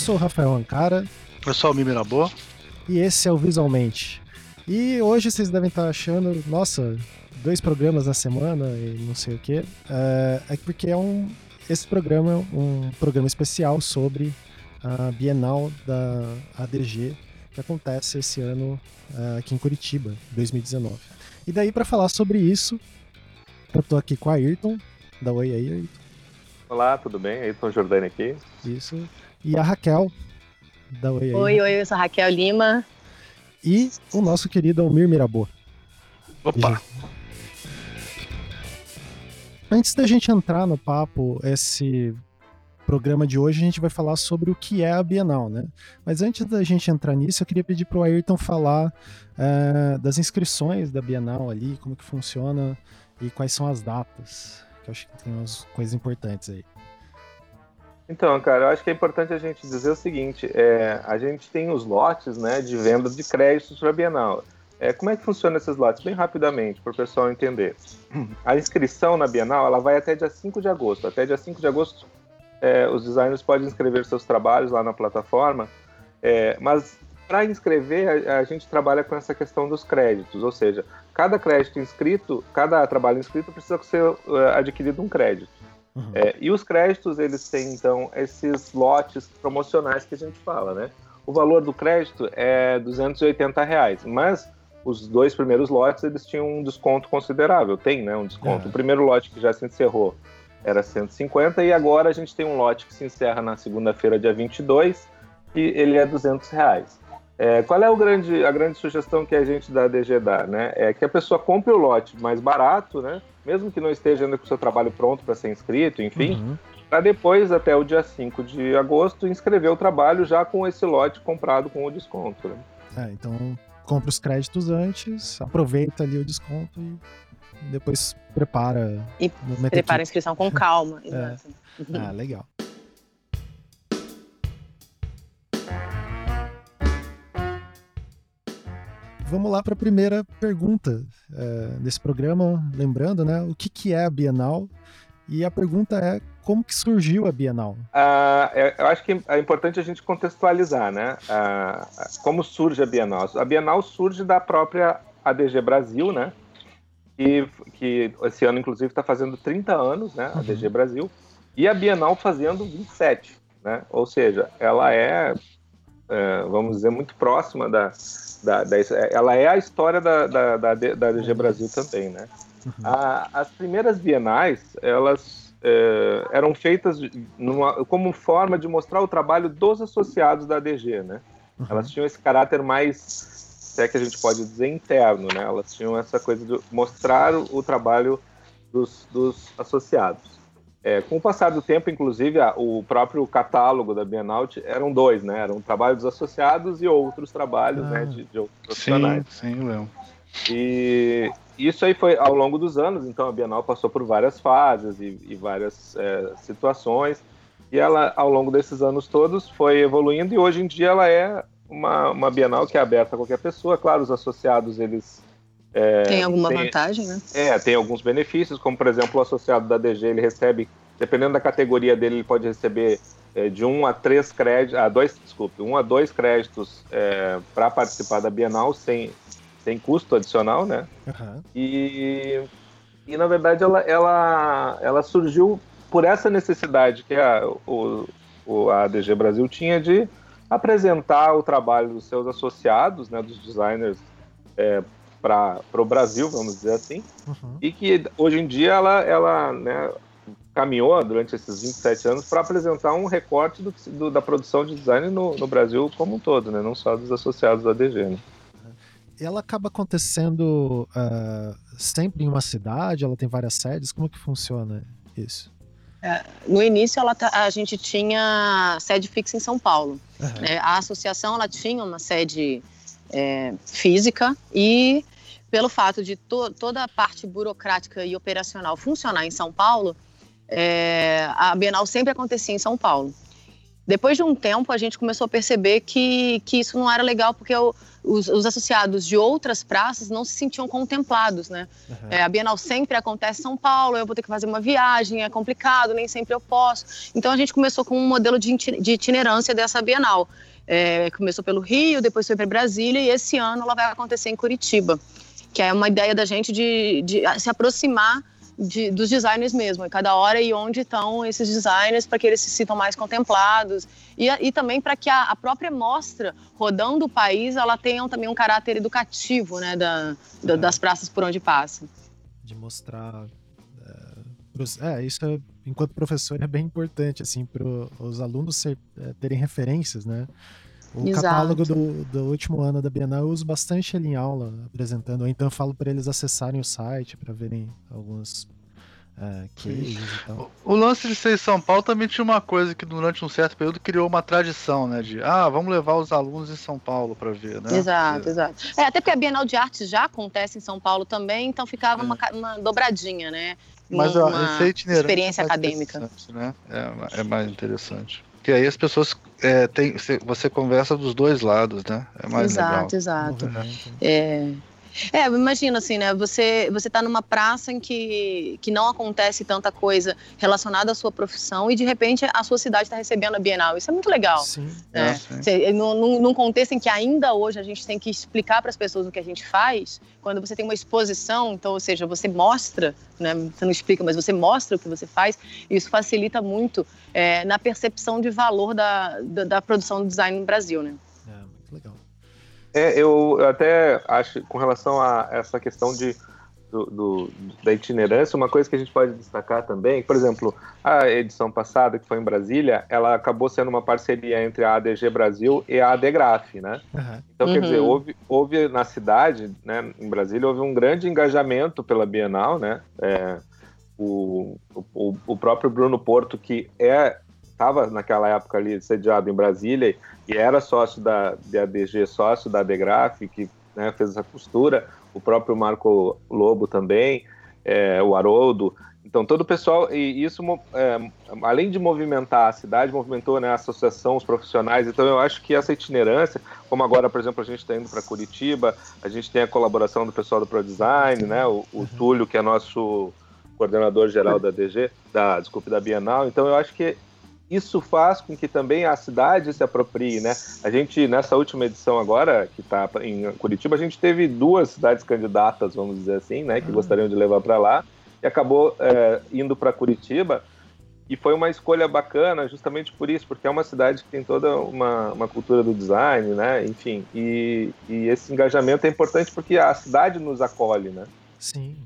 sou o Rafael Ancara. Eu sou o Mimirabô. E esse é o Visualmente. E hoje vocês devem estar achando, nossa, dois programas na semana e não sei o quê. É, é porque é um, esse programa é um programa especial sobre a Bienal da ADG, que acontece esse ano uh, aqui em Curitiba, 2019. E daí, para falar sobre isso, eu tô aqui com a Ayrton. Dá oi aí, Ayrton. Olá, tudo bem? Ayrton Jordani aqui. Isso. E a Raquel. Dá oi aí. Oi, oi, eu sou a Raquel Lima. E o nosso querido Almir Mirabô. Opa! Antes da gente entrar no papo, esse programa de hoje a gente vai falar sobre o que é a Bienal, né? Mas antes da gente entrar nisso, eu queria pedir para o Ayrton falar é, das inscrições da Bienal ali, como que funciona e quais são as datas, que eu acho que tem umas coisas importantes aí. Então, cara, eu acho que é importante a gente dizer o seguinte: é, a gente tem os lotes né, de venda de créditos para a Bienal. É, como é que funciona esses lotes? Bem rapidamente, para o pessoal entender. A inscrição na Bienal ela vai até dia 5 de agosto. Até dia 5 de agosto é, os designers podem inscrever seus trabalhos lá na plataforma, é, mas para inscrever a, a, gente trabalha com essa questão dos créditos, ou seja, cada crédito inscrito, cada trabalho inscrito precisa ser uh, adquirido um crédito. Uhum. É, e os créditos eles têm então esses lotes promocionais que a gente fala, né? O valor do crédito é 280 reais, mas os dois primeiros lotes eles tinham um desconto considerável, tem, né, um desconto. Uhum. O primeiro lote que já se encerrou era 150 e agora a gente tem um lote que se encerra na segunda-feira, dia 22, e ele é 200 reais. É, qual é o grande, a grande sugestão que a gente da DG dá? Né? É que a pessoa compre o lote mais barato, né? mesmo que não esteja ainda com o seu trabalho pronto para ser inscrito, enfim, uhum. para depois, até o dia 5 de agosto, inscrever o trabalho já com esse lote comprado com o desconto. Né? É, então compra os créditos antes, aproveita ali o desconto e depois prepara. E prepara a inscrição com calma. é. Ah, legal. Vamos lá para a primeira pergunta é, desse programa, lembrando, né, o que, que é a Bienal? E a pergunta é como que surgiu a Bienal? Ah, eu acho que é importante a gente contextualizar, né? Ah, como surge a Bienal? A Bienal surge da própria ADG Brasil, né? que, que esse ano, inclusive, está fazendo 30 anos, né, a DG uhum. Brasil, e a Bienal fazendo 27, né? Ou seja, ela é vamos dizer, muito próxima da, da, da, ela é a história da, da, da, da DG Brasil também, né? Uhum. A, as primeiras bienais, elas é, eram feitas numa, como forma de mostrar o trabalho dos associados da DG, né? Uhum. Elas tinham esse caráter mais se é que a gente pode dizer, interno, né? Elas tinham essa coisa de mostrar o, trabalho dos, dos associados. É, com o passar do tempo, inclusive, a, o próprio catálogo da Bienal eram dois, né? Eram trabalhos dos associados e outros trabalhos, né, ah, né, de, de outros profissionais. Sim, sim, Léo. E isso aí foi ao longo dos anos, então a Bienal passou por várias fases e, e várias é, situações, e ela, ao longo desses anos todos, foi evoluindo e hoje em dia ela é uma, uma Bienal que é aberta a qualquer pessoa. Claro, os associados, eles... É, tem alguma tem, vantagem, né? É, tem alguns benefícios, como, por exemplo, o associado da DG, ele recebe, dependendo da categoria dele, ele pode receber é, de um a três créditos, a dois, desculpe, um a dois créditos é, para participar da Bienal sem, sem custo adicional, né? Uhum. E, e, na verdade, ela, ela, ela surgiu por essa necessidade que a, o, o, a DG Brasil tinha de apresentar o trabalho dos seus associados, né, dos designers, é, para o Brasil, vamos dizer assim, uhum. e que hoje em dia ela, ela né, caminhou durante esses 27 anos para apresentar um recorte do, do, da produção de design no, no, Brasil como um todo, né, não só dos associados da DG. Né. Ela acaba acontecendo uh, sempre em uma cidade? Ela tem várias sedes? Como que funciona isso? É, no início, ela, a gente tinha sede fixa em São Paulo. Uhum. É, a associação ela tinha uma sede é, física e, pelo fato de to, toda a parte burocrática e operacional funcionar em São Paulo, é, a Bienal sempre acontecia em São Paulo. Depois de um tempo, a gente começou a perceber que, que isso não era legal, porque eu, os, os, associados de outras praças não se sentiam contemplados, né? Uhum. É, a Bienal sempre acontece em São Paulo, eu vou ter que fazer uma viagem, é complicado, nem sempre eu posso. Então a gente começou com um modelo de, de itinerância dessa Bienal. É, começou pelo Rio, depois foi para Brasília e esse ano ela vai acontecer em Curitiba, que é uma ideia da gente de, de se aproximar de, dos designers mesmo, em cada hora e onde estão esses designers para que eles se sintam mais contemplados e, e também para que a, a, própria mostra rodando o país ela tenha também um caráter educativo, né, da, da, das praças por onde passa. De mostrar é, é, isso é, enquanto professor é bem importante assim para os alunos ser, é, terem referências, né? O Exato. catálogo do, do último ano da Bienal eu uso bastante ele em aula, apresentando, ou então eu falo para eles acessarem o site para verem alguns uh, cases e tal. O, o lance de ser em São Paulo também tinha uma coisa que durante um certo período criou uma tradição, né? De, ah, vamos levar os alunos em São Paulo para ver, né? Exato, é. exato. É, até porque a Bienal de Artes já acontece em São Paulo também, então ficava é. uma, uma dobradinha, né? Mas uma esse experiência acadêmica. Né? É, é mais interessante. Que aí as pessoas é, tem, você conversa dos dois lados, né? É mais exato, legal. Exato, exato. É, é, imagina assim, né? Você você está numa praça em que, que não acontece tanta coisa relacionada à sua profissão e de repente a sua cidade está recebendo a Bienal. Isso é muito legal. Sim. Né? Sim. num, num contexto em que ainda hoje a gente tem que explicar para as pessoas o que a gente faz, quando você tem uma exposição, então, ou seja, você mostra, né? Você não explica, mas você mostra o que você faz. Isso facilita muito é, na percepção de valor da, da, da produção do design no Brasil, né? É, muito legal. É, eu, até acho, com relação a essa questão de, do, do, da itinerância, uma coisa que a gente pode destacar também, por exemplo, a edição passada, que foi em Brasília, ela acabou sendo uma parceria entre a ADG Brasil e a ADGRAF, né? Uhum. Então, quer uhum. dizer, houve, houve na cidade, né, em Brasília, houve um grande engajamento pela Bienal, né? É, o, o, o próprio Bruno Porto, que é estava naquela época ali sediado em Brasília e era sócio da, da ADG, sócio da Degraf, que né, fez essa costura, o próprio Marco Lobo também, é, o Haroldo. Então, todo o pessoal, e isso, é, além de movimentar a cidade, movimentou né, a associação, os profissionais. Então, eu acho que essa itinerância, como agora, por exemplo, a gente está indo para Curitiba, a gente tem a colaboração do pessoal do ProDesign, né, o, o uhum. Túlio, que é nosso coordenador geral da DG, da, desculpe, da Bienal. Então, eu acho que isso faz com que também a cidade se aproprie, né? A gente, nessa última edição agora, que está em Curitiba, a gente teve duas cidades candidatas, vamos dizer assim, né? Que uhum. gostariam de levar para lá, e acabou é, indo para Curitiba, e foi uma escolha bacana justamente por isso, porque é uma cidade que tem toda uma, uma cultura do design, né? Enfim, e, e esse engajamento é importante porque a cidade nos acolhe, né? Sim,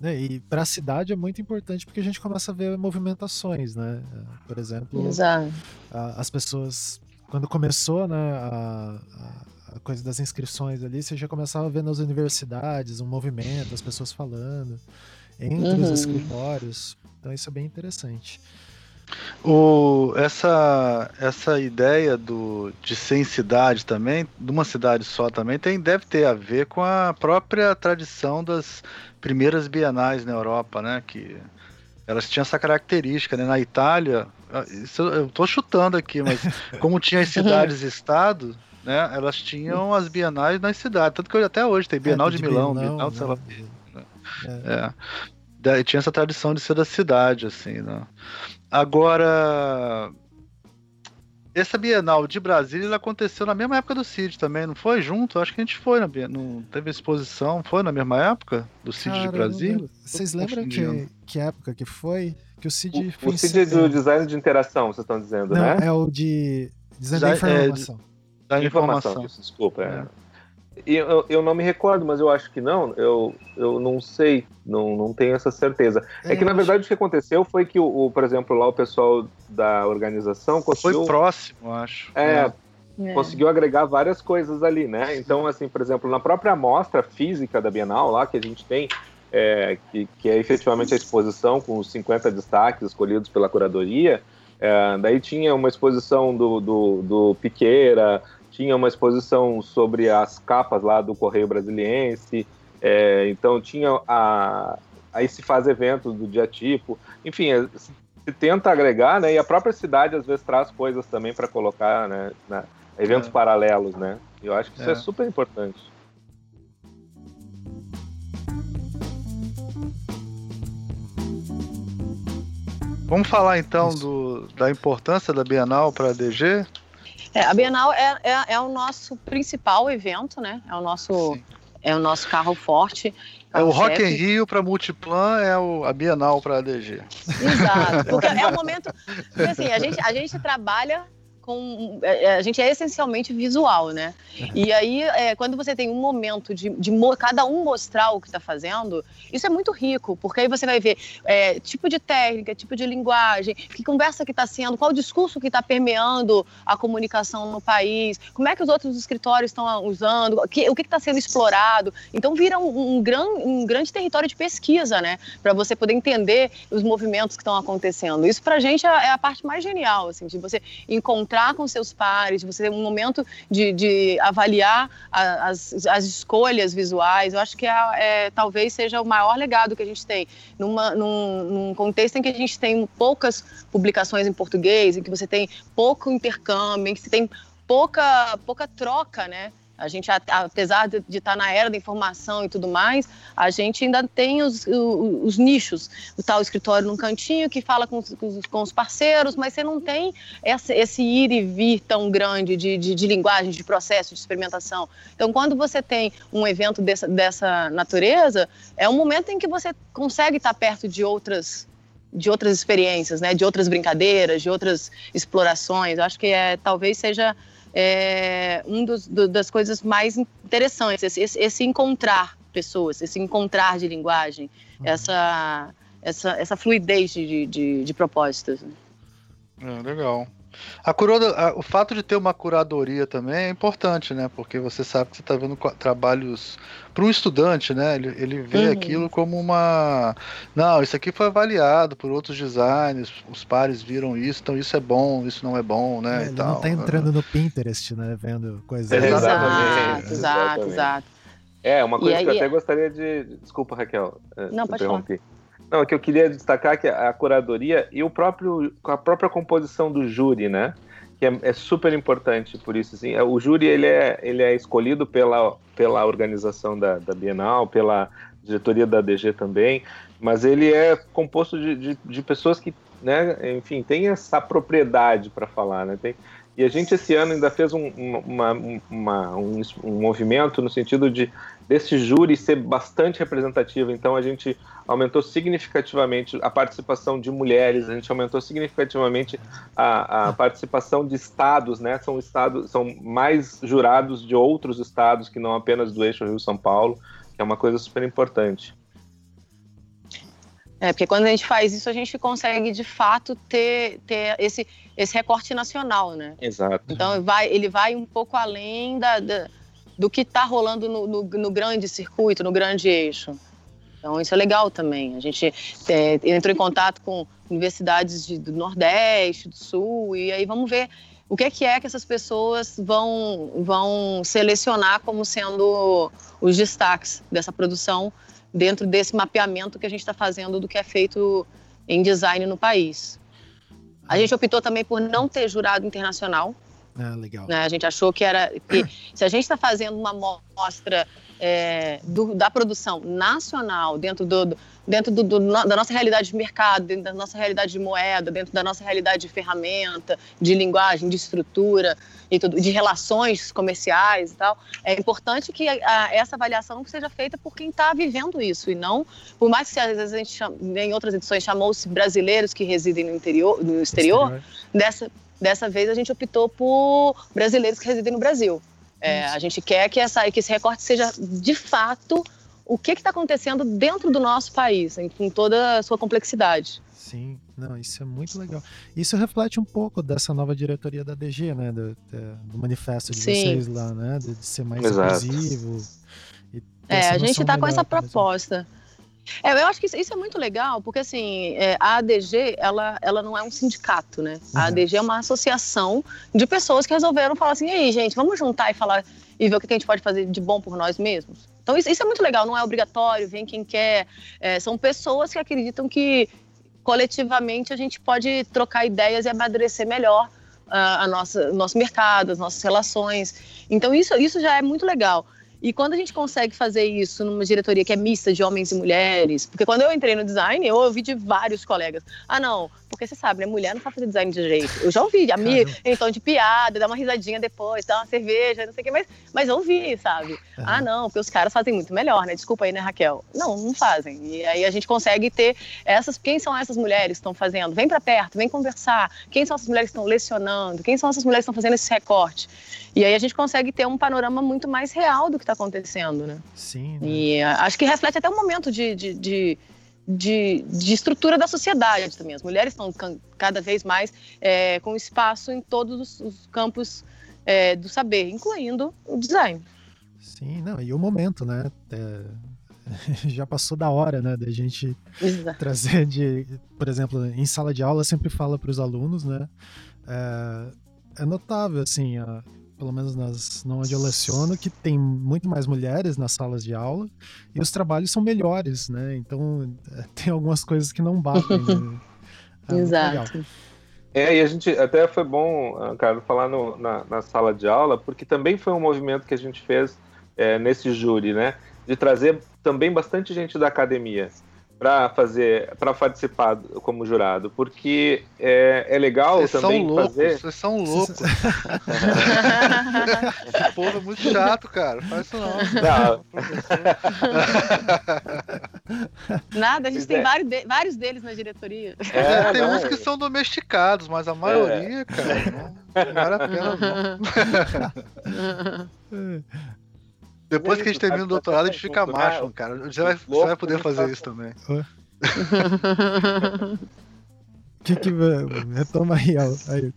né? E para a cidade é muito importante porque a gente começa a ver movimentações, né? Por exemplo, a, as pessoas quando começou, né, a, a, coisa das inscrições ali, você já começava a ver nas universidades um movimento, as pessoas falando entre uhum. os escritórios. Então isso é bem interessante. O, essa, essa ideia do, de ser em cidade também, de uma cidade só também, tem, deve ter a ver com a própria tradição das primeiras bienais na Europa, né? Que elas tinham essa característica, né? Na Itália, ah, isso eu estou chutando aqui, mas como tinha as cidades-estado, né? Elas tinham as bienais nas cidades. Tanto que até hoje tem Bienal é, de, de, Milão, Bienal, de sei lá. Né? É. é. Tinha essa tradição de ser da cidade, assim, né? Agora, essa Bienal de Brasília aconteceu na mesma época do CID também, não foi? Junto? Acho que a gente foi na não teve exposição, foi na mesma época do CID de Brasília? Vocês lembram que, que época que foi? Que o CID o, foi. O CID é do design de interação, vocês estão dizendo, não, né? É o de design da informação. É, da informação, informação. desculpa. É. é. Eu, eu não me recordo, mas eu acho que não. Eu, eu não sei, não, não tenho essa certeza. É, é que, na verdade, acho... o que aconteceu foi que, o, o, por exemplo, lá o pessoal da organização conseguiu... Foi próximo, acho. É, é, conseguiu agregar várias coisas ali, né? Então, assim, por exemplo, na própria amostra física da Bienal, lá que a gente tem, é, que, que é efetivamente a exposição com os 50 destaques escolhidos pela curadoria, é, daí tinha uma exposição do, do, do Piqueira, tinha uma exposição sobre as capas lá do Correio Brasiliense, é, então tinha a, aí se faz eventos do dia tipo, enfim, é, se tenta agregar, né, e a própria cidade às vezes traz coisas também para colocar, né, na, eventos é. paralelos, né, eu acho que isso é, é super importante. Vamos falar então do, da importância da Bienal para a DG? É, a Bienal é, é, é, o nosso principal evento, né? É o nosso, é o nosso carro forte. É o Rock in Rio para Multiplan, é o, a Bienal para a DG. Exato, porque é o momento. Porque assim, a gente, a gente trabalha com. É, é, a gente é essencialmente visual, né? Uhum. E aí, é, quando você tem um momento de, de cada um mostrar o que está fazendo, isso é muito rico, porque aí você vai ver é, tipo de técnica, tipo de linguagem, que conversa que está sendo, qual o discurso que está permeando a comunicação no país, como é que os outros escritórios estão usando, que, o que está sendo explorado. Então, vira um, um, gran, um grande território de pesquisa, né? Para você poder entender os movimentos que estão acontecendo. Isso, para a gente, é, é a parte mais genial, assim, de você encontrar encontrar com seus pares, você ter um momento de, de avaliar a, as, as escolhas visuais. Eu acho que é, é, talvez seja o maior legado que a gente tem. Numa, num, num contexto em que a gente tem poucas publicações em português, em que você tem pouco intercâmbio, em que você tem pouca, pouca troca, né? A gente, apesar de, estar tá na era da informação e tudo mais, a gente ainda tem os, os, os nichos. O tal escritório num cantinho que fala com, com os parceiros, mas você não tem esse, esse ir e vir tão grande de, de, de, linguagem, de processo, de experimentação. Então, quando você tem um evento dessa, dessa natureza, é um momento em que você consegue estar perto de outras de outras experiências, né, de outras brincadeiras, de outras explorações. Eu acho que é, talvez seja é um dos, do, das coisas mais interessantes, esse, esse, encontrar pessoas, esse encontrar de linguagem, uhum. essa, essa, essa fluidez de, de, de propósitos. É, legal. A curada, a, o fato de ter uma curadoria também é importante, né? Porque você sabe que você está vendo trabalhos para um estudante, né? Ele, ele vê uhum. aquilo como uma. Não, isso aqui foi avaliado por outros designers, os pares viram isso, então isso é bom, isso não é bom, né? É, ele tal, não está entrando no Pinterest, né? Vendo coisas. É, exatamente, exato, exato. É, uma coisa que eu até gostaria de. Desculpa, Raquel. Eh, não, pode falar. Não, é que eu queria destacar que a curadoria e o próprio, a própria composição do júri, né? Que é, é super importante por isso, assim. O júri, ele é, ele é escolhido pela, pela organização da, da Bienal, pela diretoria da DG também, mas ele é composto de, de, de pessoas que, né, enfim, tem essa propriedade para falar, né? Tem, e a gente esse ano ainda fez um, uma, uma, um, um, movimento no sentido de desse júri ser bastante representativo. Então a gente aumentou significativamente a participação de mulheres, a gente aumentou significativamente a, a participação de estados, né? São estados, são mais jurados de outros estados que não apenas do eixo Rio São Paulo, que é uma coisa super importante. É, porque quando a gente faz isso, a gente consegue de fato ter, ter esse, esse recorte nacional, né? Exato. Então vai, ele vai um pouco além da, da do que está rolando no, no, no, grande circuito, no grande eixo. Então isso é legal também. A gente é, entrou em contato com universidades de, do Nordeste, do Sul, e aí vamos ver o que é que, é que essas pessoas vão, vão selecionar como sendo os destaques dessa produção dentro desse mapeamento que a gente está fazendo do que é feito em design no país. A gente optou também por não ter jurado internacional, ah, legal. Né? A gente achou que era. Que se a gente está fazendo uma mostra é, do, da produção nacional dentro, do, dentro do, do, da nossa realidade de mercado, dentro da nossa realidade de moeda, dentro da nossa realidade de ferramenta, de linguagem, de estrutura e tudo, de relações comerciais e tal, é importante que a, a, essa avaliação seja feita por quem está vivendo isso e não, por mais que às vezes a gente chama, em outras edições chamou-se brasileiros que residem no interior, no exterior, exterior. dessa Dessa vez a gente optou por brasileiros que residem no Brasil. É, a gente quer que, essa, que esse recorte seja de fato o que está acontecendo dentro do nosso país, com toda a sua complexidade. Sim, não, isso é muito legal. Isso reflete um pouco dessa nova diretoria da DG, né? Do, do manifesto de Sim. vocês lá, né? De, de ser mais Exato. inclusivo. é, a gente está com essa proposta. É, eu acho que isso, isso, é muito legal, porque assim, é, a ADG, ela, ela não é um sindicato, né? A uhum. ADG é uma associação de pessoas que resolveram falar assim, e aí, gente, vamos juntar e falar e ver o que a gente pode fazer de bom por nós mesmos. Então isso, isso é muito legal, não é obrigatório, vem quem quer. É, são pessoas que acreditam que coletivamente a gente pode trocar ideias e amadurecer melhor a, a nossa, o nosso mercado, as nossas relações. Então, isso, isso já é muito legal. E quando a gente consegue fazer isso numa diretoria que é mista de homens e mulheres, porque quando eu entrei no design, eu ouvi de vários colegas: ah, não, porque você sabe, né? Mulher não sabe fazer design de jeito. Eu já ouvi, amigo, em tom de piada, dá uma risadinha depois, dá uma cerveja, não sei o que, mas, mas eu ouvi, sabe? Uhum. Ah, não, porque os caras fazem muito melhor, né? Desculpa aí, né, Raquel? Não, não fazem. E aí a gente consegue ter essas. Quem são essas mulheres que estão fazendo? Vem para perto, vem conversar. Quem são essas mulheres que estão lecionando? Quem são essas mulheres que estão fazendo esse recorte? E aí a gente consegue ter um panorama muito mais real do que está acontecendo, né? Sim. Né? E acho que reflete até um momento de, de, de, de, de estrutura da sociedade também. As mulheres estão cada vez mais é, com espaço em todos os campos é, do saber, incluindo o design. Sim, não, e o momento, né? É, já passou da hora, né, da gente Exato. trazer de, por exemplo, em sala de aula sempre fala para os alunos, né? É, é notável assim a, pelo menos nas, onde eu leciono, que tem muito mais mulheres nas salas de aula e os trabalhos são melhores, né? Então é, tem algumas coisas que não batem. Né? É Exato. É, e a gente até foi bom, ah, cara, falar no, na, na, sala de aula, porque também foi um movimento que a gente fez é, nesse júri, né? De trazer também bastante gente da academia para fazer, para participar como jurado, porque é, é legal vocês também são loucos, fazer. Vocês são loucos. Esse povo é muito chato, cara. Faz isso não. não. Nada, a gente tem é. vários, de, vários deles na diretoria. É, tem não, uns que são domesticados, mas a maioria, é. cara, não, não vale a pena não. Depois que a gente termina o doutorado, a gente fica macho, cara. Você vai, você vai poder fazer isso também. que que retoma aí, aí.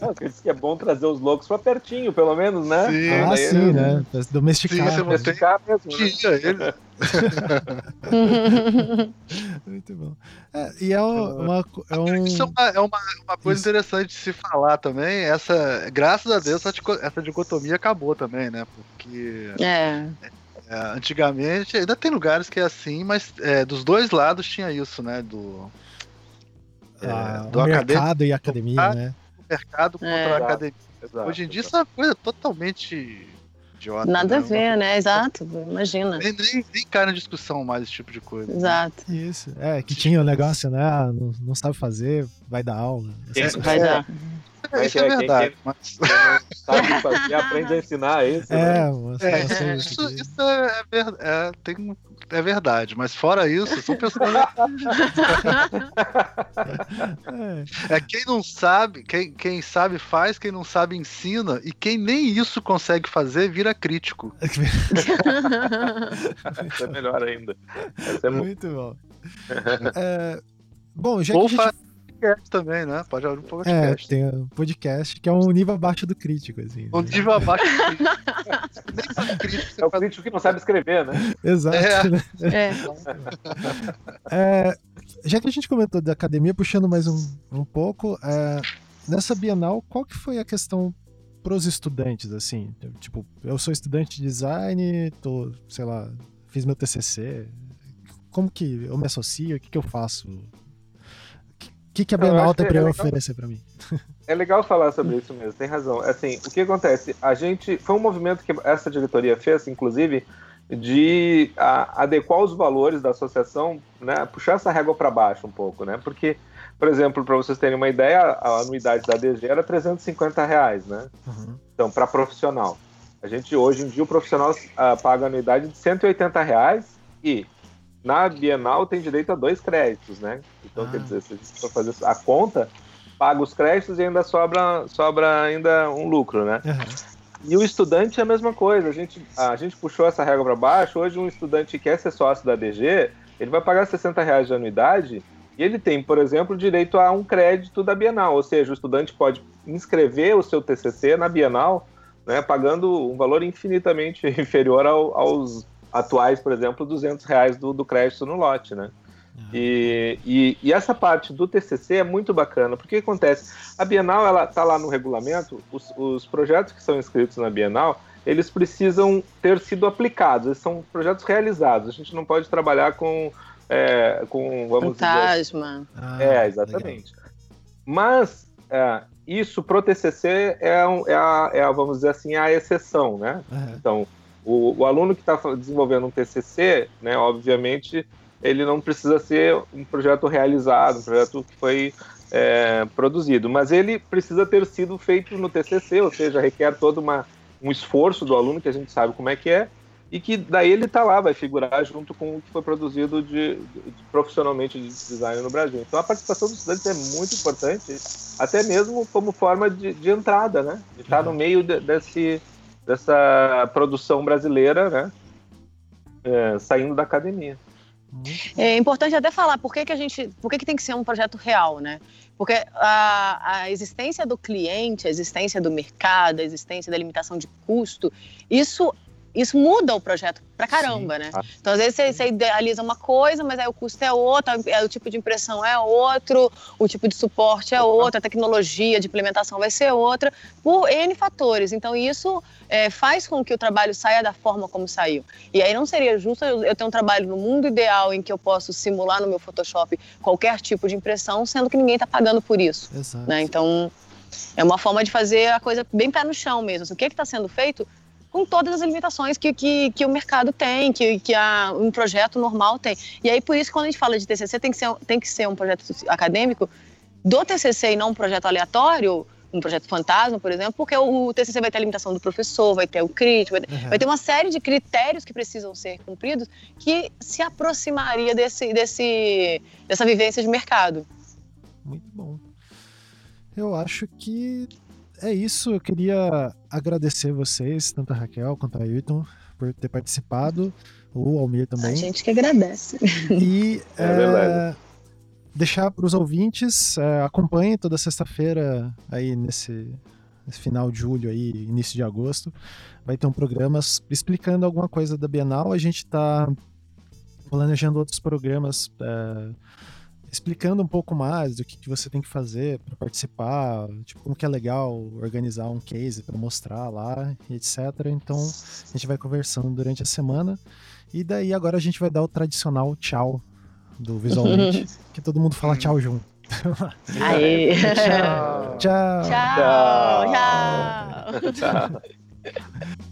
Não, disse que é bom trazer os loucos pra pertinho, pelo menos, né? Sim, ah, sim, né? Domesticar. Sim, domesticar mesmo. Né? Muito bom. É, e é uma. É, um... Isso é uma, é uma, uma coisa Isso. interessante de se falar também. Essa, graças a Deus, essa, essa dicotomia acabou também, né? Porque. É. É, antigamente, ainda tem lugares que é assim, mas é, dos dois lados tinha isso, né? Do, é, ah, do mercado e academia, né? O mercado contra é. a academia. Exato, Hoje em dia exato. isso é uma coisa totalmente idiota. Nada né? a ver, né? Exato, imagina. Nem, nem, nem cai na discussão mais esse tipo de coisa. Exato. Né? Isso, é, que tinha o um negócio, né? Ah, não, não sabe fazer, vai dar aula. vai dar. É, isso é, é verdade. Quem, mas... quem sabe fazer, aprende a ensinar isso. É, né? é, isso, isso é, é, tem, é verdade, mas fora isso, são pessoas. é quem não sabe, quem, quem sabe faz, quem não sabe ensina, e quem nem isso consegue fazer vira crítico. isso é melhor ainda. É muito bom. É, bom, já Ou que a gente podcast também, né? Pode abrir um podcast. É, tem um podcast que é um nível abaixo do crítico, assim. Um né? nível abaixo do crítico. Nem crítico. É o crítico que não sabe escrever, né? Exato. É. Né? É. é. Já que a gente comentou da academia, puxando mais um, um pouco, é, nessa Bienal, qual que foi a questão pros estudantes, assim? Tipo, eu sou estudante de design, tô, sei lá, fiz meu TCC, como que eu me associo, o que que eu faço? Que, que a Bienal tem para é oferecer para mim? É legal falar sobre isso mesmo, tem razão. Assim, o que acontece? A gente. Foi um movimento que essa diretoria fez, inclusive, de a, adequar os valores da associação, né? Puxar essa régua para baixo um pouco, né? Porque, por exemplo, para vocês terem uma ideia, a anuidade da DG era 350 reais, né? Uhum. Então, para profissional. A gente, hoje em dia, o profissional uh, paga anuidade de 180 reais e na Bienal tem direito a dois créditos, né? Então, ah. quer dizer, se gente for fazer a conta, paga os créditos e ainda sobra, sobra ainda um lucro, né? Uhum. E o estudante é a mesma coisa. A gente, a gente puxou essa regra para baixo. Hoje, um estudante que quer ser sócio da DG, ele vai pagar 60 reais de anuidade e ele tem, por exemplo, direito a um crédito da Bienal. Ou seja, o estudante pode inscrever o seu TCC na Bienal, né, pagando um valor infinitamente inferior ao, aos atuais, por exemplo, 200 reais do, do crédito no lote, né? Uhum. E, e, e, essa parte do TCC é muito bacana, porque o que acontece? A Bienal, ela está lá no regulamento, os, os projetos que são inscritos na Bienal, eles precisam ter sido aplicados, eles são projetos realizados, a gente não pode trabalhar com, é, com vamos Fantasma. dizer... Assim. Ah, é, exatamente. Legal. Mas, é, isso pro TCC é, um, é, a, é a, vamos dizer assim, a exceção, né? Uhum. Então, o, o, aluno que está desenvolvendo um TCC, né, obviamente, ele não precisa ser um projeto realizado, um projeto que foi é, produzido, mas ele precisa ter sido feito no TCC, ou seja, requer todo uma, um esforço do aluno, que a gente sabe como é que é, e que daí ele está lá, vai figurar junto com o que foi produzido de, de, profissionalmente de design no Brasil. Então a participação dos estudantes é muito importante, até mesmo como forma de, de entrada, né? De estar no meio de, desse, dessa produção brasileira, né? É, saindo da academia. É importante até falar por que, que a gente, por que, que tem que ser um projeto real, né? Porque a, a existência do cliente, a existência do mercado, a existência da limitação de custo, isso isso muda o projeto pra caramba, Sim. né? Então, às vezes, você, você, idealiza uma coisa, mas aí o custo é outro, o tipo de impressão é outro, o tipo de suporte é outro, a tecnologia de implementação vai ser outra, por N fatores. Então, isso é, faz com que o trabalho saia da forma como saiu. E aí não seria justo eu, eu ter um trabalho no mundo ideal em que eu posso simular no meu Photoshop qualquer tipo de impressão, sendo que ninguém está pagando por isso. Exato. Né? Então, é uma forma de fazer a coisa bem pé no chão mesmo. Assim, o que é está sendo feito com todas as limitações que, que, que o mercado tem, que, que a, um projeto normal tem. E aí, por isso, quando a gente fala de TCC, tem que ser, tem que ser um projeto acadêmico do TCC e não um projeto aleatório, um projeto fantasma, por exemplo, porque o, TCC vai ter a limitação do professor, vai ter o crítico, vai, uhum. vai, ter uma série de critérios que precisam ser cumpridos que se aproximaria desse, desse, dessa vivência de mercado. Muito bom. Eu acho que é isso. Eu queria agradecer vocês, tanto a Raquel quanto a Ayrton, por ter participado. O Almir também. A gente que agradece. E é, é deixar para os ouvintes, é, acompanhem toda sexta-feira aí nesse, nesse, final de julho aí, início de agosto, vai ter um programa explicando alguma coisa da Bienal. A gente está planejando outros programas é, explicando um pouco mais do que, que você tem que fazer para participar, tipo, como que é legal organizar um case para mostrar lá, etc. Então, a gente vai conversando durante a semana. E daí agora a gente vai dar o tradicional tchau do Visualmente, que todo mundo fala tchau junto. Aê. tchau. Tchau. Tchau. tchau. tchau.